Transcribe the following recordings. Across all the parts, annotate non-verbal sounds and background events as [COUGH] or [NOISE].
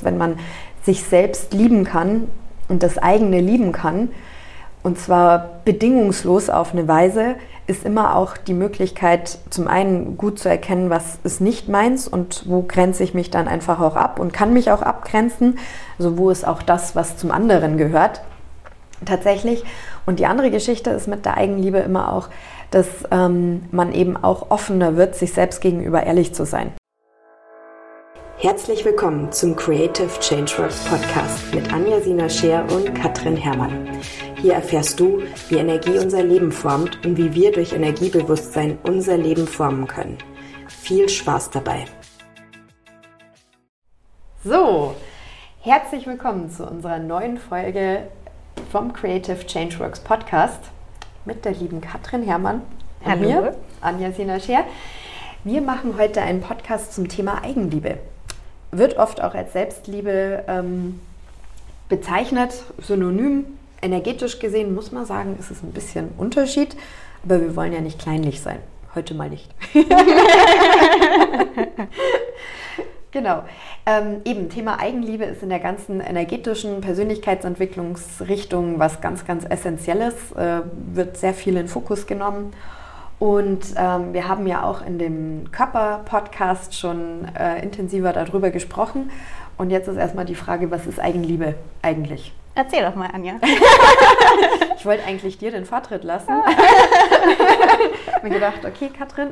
heißt, wenn man sich selbst lieben kann und das eigene lieben kann, und zwar bedingungslos auf eine Weise, ist immer auch die Möglichkeit, zum einen gut zu erkennen, was ist nicht meins und wo grenze ich mich dann einfach auch ab und kann mich auch abgrenzen. Also wo ist auch das, was zum anderen gehört. Tatsächlich. Und die andere Geschichte ist mit der Eigenliebe immer auch, dass ähm, man eben auch offener wird, sich selbst gegenüber ehrlich zu sein. Herzlich willkommen zum Creative Changeworks Podcast mit Anja Sina Scheer und Katrin Herrmann. Hier erfährst du, wie Energie unser Leben formt und wie wir durch Energiebewusstsein unser Leben formen können. Viel Spaß dabei. So, herzlich willkommen zu unserer neuen Folge vom Creative Changeworks Podcast mit der lieben Katrin Herrmann und Hallo. mir, Anja Sina Scheer. Wir machen heute einen Podcast zum Thema Eigenliebe wird oft auch als Selbstliebe ähm, bezeichnet, synonym. Energetisch gesehen muss man sagen, ist es ein bisschen Unterschied, aber wir wollen ja nicht kleinlich sein. Heute mal nicht. [LAUGHS] genau. Ähm, eben, Thema Eigenliebe ist in der ganzen energetischen Persönlichkeitsentwicklungsrichtung was ganz, ganz Essentielles, äh, wird sehr viel in Fokus genommen. Und ähm, wir haben ja auch in dem Körper-Podcast schon äh, intensiver darüber gesprochen. Und jetzt ist erstmal die Frage, was ist Eigenliebe eigentlich? Erzähl doch mal, Anja. [LAUGHS] ich wollte eigentlich dir den Vortritt lassen. ich habe [LAUGHS] mir gedacht, okay, Katrin,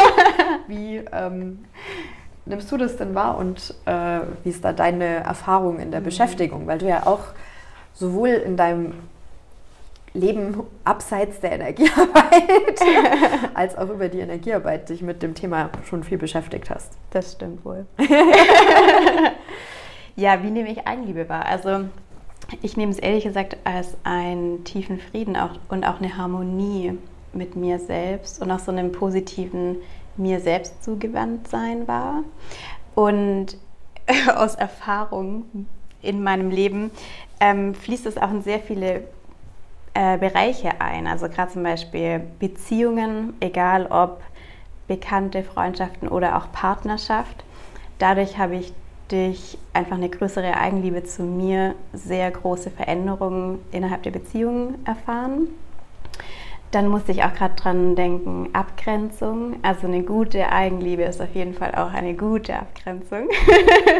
[LAUGHS] wie ähm, nimmst du das denn wahr und äh, wie ist da deine Erfahrung in der mhm. Beschäftigung? Weil du ja auch sowohl in deinem Leben abseits der Energiearbeit, [LAUGHS] als auch über die Energiearbeit dich mit dem Thema schon viel beschäftigt hast. Das stimmt wohl. ja, wie nehme ich Eigenliebe wahr? Also ich nehme es ehrlich gesagt als einen tiefen Frieden auch, und auch eine Harmonie mit mir selbst und auch so einem positiven mir selbst zugewandt sein wahr. Und [LAUGHS] aus Erfahrung in meinem Leben ähm, fließt es auch in sehr viele äh, Bereiche ein. Also gerade zum Beispiel Beziehungen, egal ob bekannte Freundschaften oder auch Partnerschaft. Dadurch habe ich durch einfach eine größere Eigenliebe zu mir sehr große Veränderungen innerhalb der Beziehung erfahren. Dann musste ich auch gerade dran denken, Abgrenzung. Also eine gute Eigenliebe ist auf jeden Fall auch eine gute Abgrenzung.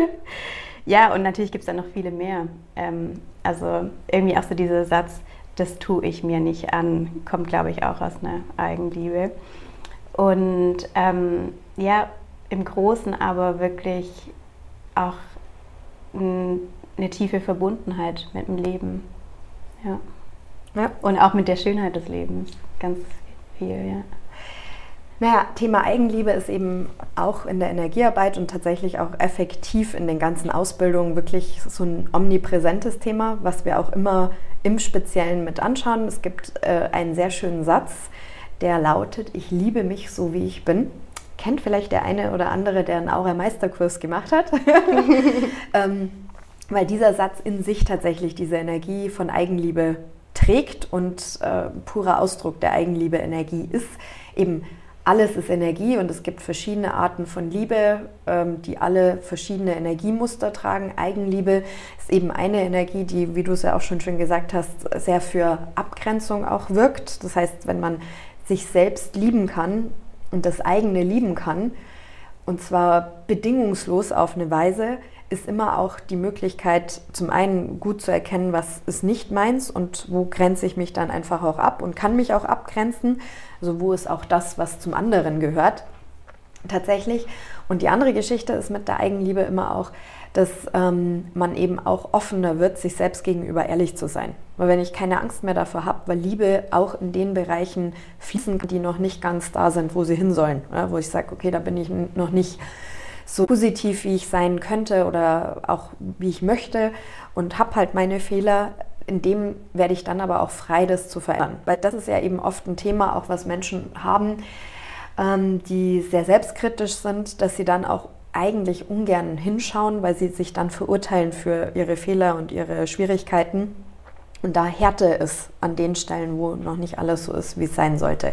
[LAUGHS] ja, und natürlich gibt es dann noch viele mehr. Ähm, also irgendwie auch so dieser Satz, das tue ich mir nicht an, kommt, glaube ich, auch aus einer Eigenliebe. Und ähm, ja, im Großen aber wirklich auch eine tiefe Verbundenheit mit dem Leben. Ja. ja. Und auch mit der Schönheit des Lebens. Ganz viel, ja. Naja, Thema Eigenliebe ist eben auch in der Energiearbeit und tatsächlich auch effektiv in den ganzen Ausbildungen wirklich so ein omnipräsentes Thema, was wir auch immer im Speziellen mit anschauen. Es gibt äh, einen sehr schönen Satz, der lautet, ich liebe mich so, wie ich bin. Kennt vielleicht der eine oder andere, der einen Aura-Meisterkurs gemacht hat. [LAUGHS] [LAUGHS] ähm, weil dieser Satz in sich tatsächlich diese Energie von Eigenliebe trägt und äh, purer Ausdruck der Eigenliebe-Energie ist. Eben alles ist Energie und es gibt verschiedene Arten von Liebe, ähm, die alle verschiedene Energiemuster tragen. Eigenliebe ist eben eine Energie, die, wie du es ja auch schon schön gesagt hast, sehr für Abgrenzung auch wirkt. Das heißt, wenn man sich selbst lieben kann und das eigene lieben kann, und zwar bedingungslos auf eine Weise, ist immer auch die Möglichkeit, zum einen gut zu erkennen, was ist nicht meins und wo grenze ich mich dann einfach auch ab und kann mich auch abgrenzen. Also wo ist auch das, was zum anderen gehört tatsächlich. Und die andere Geschichte ist mit der Eigenliebe immer auch, dass ähm, man eben auch offener wird, sich selbst gegenüber ehrlich zu sein. Weil wenn ich keine Angst mehr davor habe, weil Liebe auch in den Bereichen fließen die noch nicht ganz da sind, wo sie hin sollen. Ja, wo ich sage, okay, da bin ich noch nicht so positiv, wie ich sein könnte oder auch wie ich möchte und habe halt meine Fehler. In dem werde ich dann aber auch frei, das zu verändern. Weil das ist ja eben oft ein Thema, auch was Menschen haben, ähm, die sehr selbstkritisch sind, dass sie dann auch eigentlich ungern hinschauen, weil sie sich dann verurteilen für ihre Fehler und ihre Schwierigkeiten. Und da Härte ist an den Stellen, wo noch nicht alles so ist, wie es sein sollte.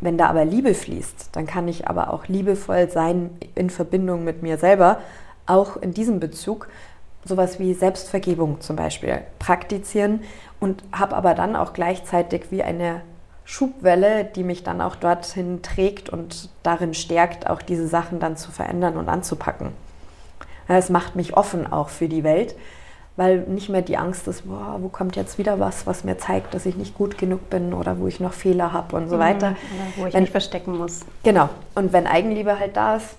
Wenn da aber Liebe fließt, dann kann ich aber auch liebevoll sein in Verbindung mit mir selber, auch in diesem Bezug sowas wie Selbstvergebung zum Beispiel praktizieren und habe aber dann auch gleichzeitig wie eine Schubwelle, die mich dann auch dorthin trägt und darin stärkt, auch diese Sachen dann zu verändern und anzupacken. Es macht mich offen auch für die Welt, weil nicht mehr die Angst ist, boah, wo kommt jetzt wieder was, was mir zeigt, dass ich nicht gut genug bin oder wo ich noch Fehler habe und so mhm, weiter. Oder wo ich wenn, mich verstecken muss. Genau. Und wenn Eigenliebe halt da ist,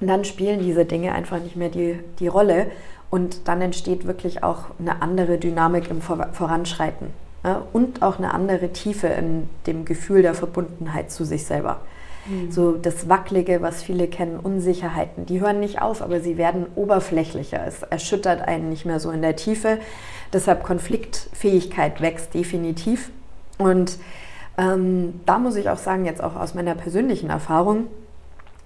dann spielen diese Dinge einfach nicht mehr die, die Rolle und dann entsteht wirklich auch eine andere Dynamik im Voranschreiten ja, und auch eine andere Tiefe in dem Gefühl der Verbundenheit zu sich selber. Mhm. So das Wackelige, was viele kennen, Unsicherheiten, die hören nicht auf, aber sie werden oberflächlicher. Es erschüttert einen nicht mehr so in der Tiefe. Deshalb Konfliktfähigkeit wächst definitiv. Und ähm, da muss ich auch sagen, jetzt auch aus meiner persönlichen Erfahrung,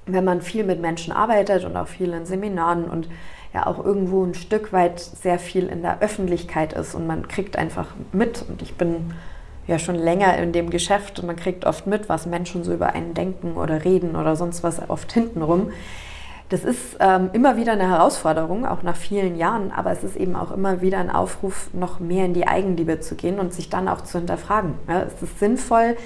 wenn man viel mit Menschen arbeitet und auch viel in Seminaren und ja auch irgendwo ein Stück weit sehr viel in der Öffentlichkeit ist und man kriegt einfach mit und ich bin ja schon länger in dem Geschäft und man kriegt oft mit, was Menschen so über einen denken oder reden oder sonst was oft hintenrum. Das ist ähm, immer wieder eine Herausforderung, auch nach vielen Jahren, aber es ist eben auch immer wieder ein Aufruf, noch mehr in die Eigenliebe zu gehen und sich dann auch zu hinterfragen. Ja, ist es sinnvoll,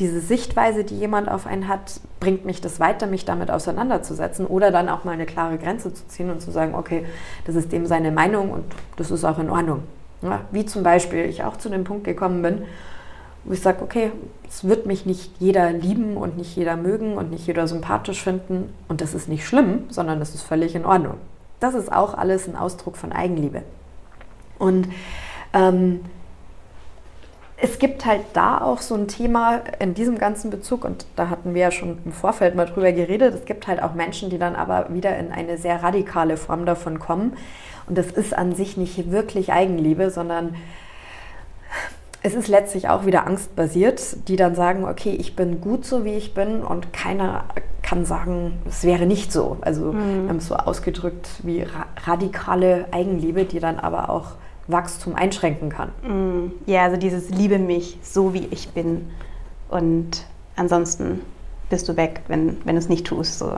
diese Sichtweise, die jemand auf einen hat, bringt mich das weiter, mich damit auseinanderzusetzen oder dann auch mal eine klare Grenze zu ziehen und zu sagen, okay, das ist dem seine Meinung und das ist auch in Ordnung. Ja, wie zum Beispiel ich auch zu dem Punkt gekommen bin, wo ich sage, okay, es wird mich nicht jeder lieben und nicht jeder mögen und nicht jeder sympathisch finden und das ist nicht schlimm, sondern das ist völlig in Ordnung. Das ist auch alles ein Ausdruck von Eigenliebe. Und ähm, es gibt halt da auch so ein Thema in diesem ganzen Bezug, und da hatten wir ja schon im Vorfeld mal drüber geredet, es gibt halt auch Menschen, die dann aber wieder in eine sehr radikale Form davon kommen. Und das ist an sich nicht wirklich Eigenliebe, sondern es ist letztlich auch wieder angstbasiert, die dann sagen, okay, ich bin gut so, wie ich bin und keiner kann sagen, es wäre nicht so. Also mhm. wir haben es so ausgedrückt wie ra radikale Eigenliebe, die dann aber auch Wachstum einschränken kann. Mhm. Ja, also dieses Liebe mich so, wie ich bin und ansonsten bist du weg, wenn, wenn du es nicht tust. So.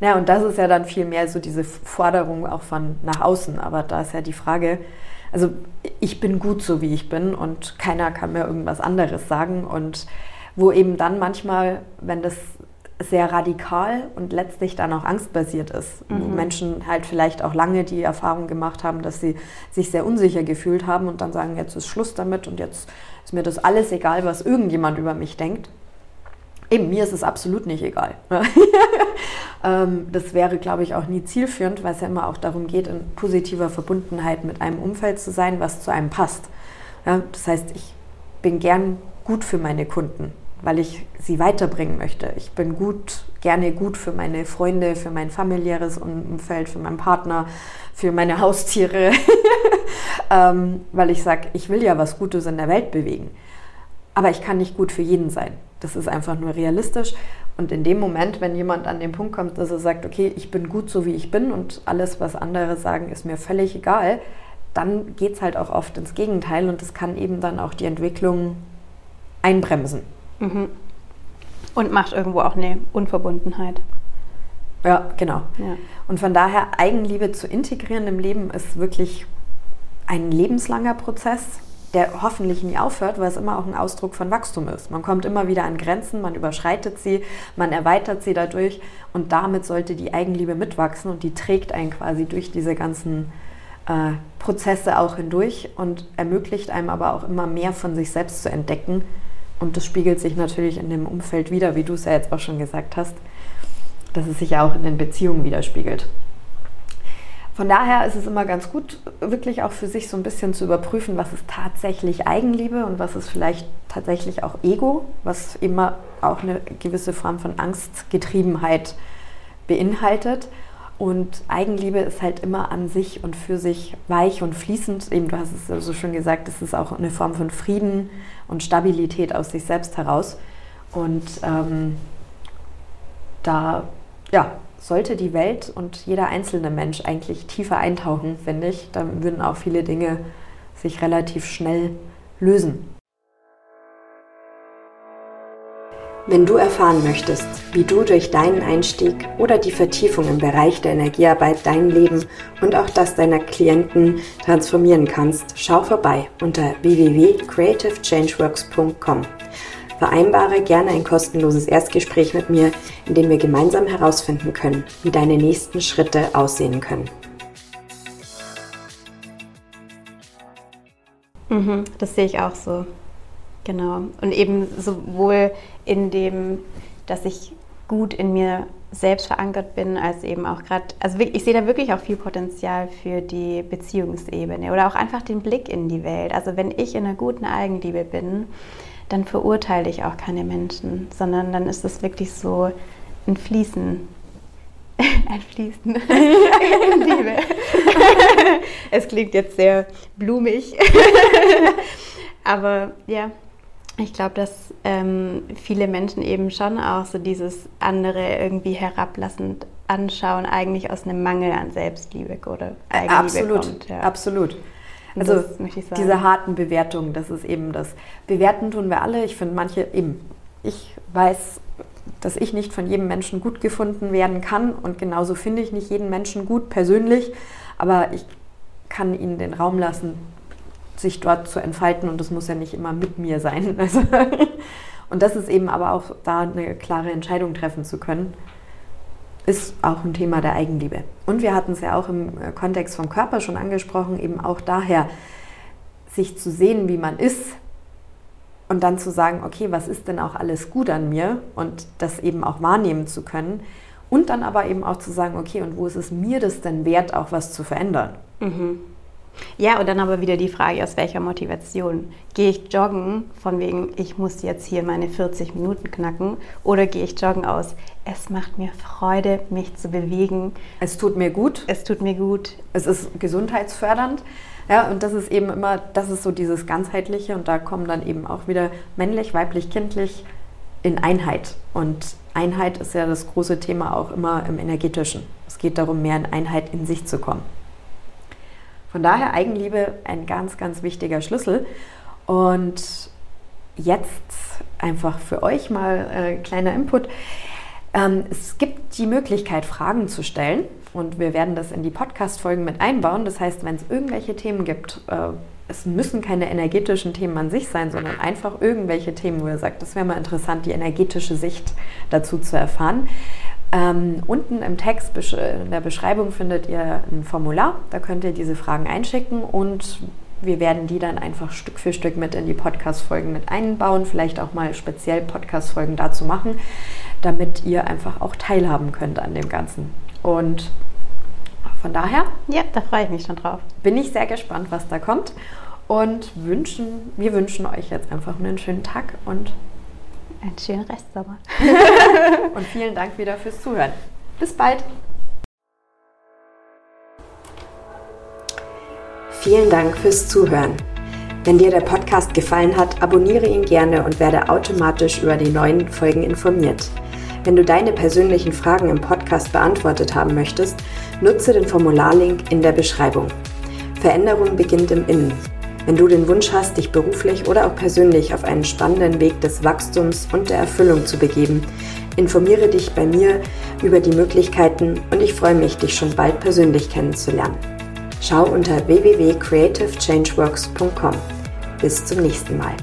Ja, und das ist ja dann viel mehr so diese Forderung auch von nach außen. Aber da ist ja die Frage, also ich bin gut so, wie ich bin und keiner kann mir irgendwas anderes sagen. Und wo eben dann manchmal, wenn das sehr radikal und letztlich dann auch angstbasiert ist, mhm. wo Menschen halt vielleicht auch lange die Erfahrung gemacht haben, dass sie sich sehr unsicher gefühlt haben und dann sagen, jetzt ist Schluss damit und jetzt ist mir das alles egal, was irgendjemand über mich denkt. Eben, mir ist es absolut nicht egal. [LAUGHS] Ähm, das wäre, glaube ich, auch nie zielführend, weil es ja immer auch darum geht, in positiver Verbundenheit mit einem Umfeld zu sein, was zu einem passt. Das heißt, ich bin gern gut für meine Kunden, weil ich sie weiterbringen möchte. Ich bin gut, gerne gut für meine Freunde, für mein familiäres Umfeld, für meinen Partner, für meine Haustiere, [LAUGHS] ähm, weil ich sage, ich will ja was Gutes in der Welt bewegen. Aber ich kann nicht gut für jeden sein. Das ist einfach nur realistisch. Und in dem Moment, wenn jemand an den Punkt kommt, dass er sagt, okay, ich bin gut so wie ich bin und alles, was andere sagen, ist mir völlig egal, dann geht es halt auch oft ins Gegenteil und das kann eben dann auch die Entwicklung einbremsen. Mhm. Und macht irgendwo auch eine Unverbundenheit. Ja, genau. Ja. Und von daher Eigenliebe zu integrieren im Leben ist wirklich ein lebenslanger Prozess der hoffentlich nie aufhört, weil es immer auch ein Ausdruck von Wachstum ist. Man kommt immer wieder an Grenzen, man überschreitet sie, man erweitert sie dadurch und damit sollte die Eigenliebe mitwachsen und die trägt einen quasi durch diese ganzen äh, Prozesse auch hindurch und ermöglicht einem aber auch immer mehr von sich selbst zu entdecken. Und das spiegelt sich natürlich in dem Umfeld wieder, wie du es ja jetzt auch schon gesagt hast, dass es sich ja auch in den Beziehungen widerspiegelt. Von daher ist es immer ganz gut, wirklich auch für sich so ein bisschen zu überprüfen, was ist tatsächlich Eigenliebe und was ist vielleicht tatsächlich auch Ego, was immer auch eine gewisse Form von Angstgetriebenheit beinhaltet. Und Eigenliebe ist halt immer an sich und für sich weich und fließend. Eben, du hast es so schön gesagt, es ist auch eine Form von Frieden und Stabilität aus sich selbst heraus. Und ähm, da, ja, sollte die Welt und jeder einzelne Mensch eigentlich tiefer eintauchen, finde ich. Dann würden auch viele Dinge sich relativ schnell lösen. Wenn du erfahren möchtest, wie du durch deinen Einstieg oder die Vertiefung im Bereich der Energiearbeit dein Leben und auch das deiner Klienten transformieren kannst, schau vorbei unter www.creativechangeworks.com. Vereinbare gerne ein kostenloses Erstgespräch mit mir, in dem wir gemeinsam herausfinden können, wie deine nächsten Schritte aussehen können. Mhm, das sehe ich auch so. Genau. Und eben sowohl in dem, dass ich gut in mir selbst verankert bin, als eben auch gerade, also ich sehe da wirklich auch viel Potenzial für die Beziehungsebene oder auch einfach den Blick in die Welt. Also wenn ich in einer guten Eigenliebe bin, dann verurteile ich auch keine Menschen, sondern dann ist es wirklich so ein Fließen. [LAUGHS] Ein Fließen. [LAUGHS] in Liebe. [LAUGHS] es klingt jetzt sehr blumig. Aber ja, ich glaube, dass ähm, viele Menschen eben schon auch so dieses andere irgendwie herablassend anschauen, eigentlich aus einem Mangel an Selbstliebe oder Eigenliebe absolut, kommt. Ja. Absolut. Also diese harten Bewertungen, das ist eben das. Bewerten tun wir alle. Ich finde manche eben. Ich weiß, dass ich nicht von jedem Menschen gut gefunden werden kann und genauso finde ich nicht jeden Menschen gut persönlich, aber ich kann ihnen den Raum lassen, sich dort zu entfalten und das muss ja nicht immer mit mir sein. [LAUGHS] Also und das ist eben aber auch da eine klare Entscheidung treffen zu können, ist auch ein Thema der Eigenliebe. Und wir hatten es ja auch im äh, Kontext vom Körper schon angesprochen, eben auch daher, sich zu sehen, wie man ist und dann zu sagen, okay, was ist denn auch alles gut an mir und das eben auch wahrnehmen zu können. Und dann aber eben auch zu sagen, okay, und wo ist es mir das denn wert, auch was zu verändern? Mhm. Ja, und dann aber wieder die Frage, aus welcher Motivation? Gehe ich joggen, von wegen, ich muss jetzt hier meine 40 Minuten knacken, oder gehe ich joggen aus, es macht mir Freude, mich zu bewegen. Es tut mir gut. Es tut mir gut. Es ist gesundheitsfördernd. Ja, und das ist eben immer, das ist so dieses ganzheitliche und da kommen dann eben auch wieder männlich, weiblich, kindlich in Einheit. Und Einheit ist ja das große Thema auch immer im energetischen. Es geht darum, mehr in Einheit in sich zu kommen. Von daher Eigenliebe ein ganz, ganz wichtiger Schlüssel. Und jetzt einfach für euch mal äh, kleiner Input. Ähm, es gibt die Möglichkeit, Fragen zu stellen und wir werden das in die Podcast-Folgen mit einbauen. Das heißt, wenn es irgendwelche Themen gibt, äh, es müssen keine energetischen Themen an sich sein, sondern einfach irgendwelche Themen, wo ihr sagt, das wäre mal interessant, die energetische Sicht dazu zu erfahren, ähm, unten im Text in der Beschreibung findet ihr ein Formular, da könnt ihr diese Fragen einschicken und wir werden die dann einfach Stück für Stück mit in die Podcast-Folgen mit einbauen, vielleicht auch mal speziell Podcast-Folgen dazu machen, damit ihr einfach auch teilhaben könnt an dem Ganzen. Und von daher. Ja, da freue ich mich schon drauf. Bin ich sehr gespannt, was da kommt. Und wünschen, wir wünschen euch jetzt einfach einen schönen Tag und einen schönen Restsommer. [LAUGHS] Und vielen Dank wieder fürs Zuhören. Bis bald. Vielen Dank fürs Zuhören. Wenn dir der Podcast gefallen hat, abonniere ihn gerne und werde automatisch über die neuen Folgen informiert. Wenn du deine persönlichen Fragen im Podcast beantwortet haben möchtest, nutze den Formularlink in der Beschreibung. Veränderung beginnt im Innen. Wenn du den Wunsch hast, dich beruflich oder auch persönlich auf einen spannenden Weg des Wachstums und der Erfüllung zu begeben, informiere dich bei mir über die Möglichkeiten und ich freue mich, dich schon bald persönlich kennenzulernen. Schau unter www.creativechangeworks.com. Bis zum nächsten Mal.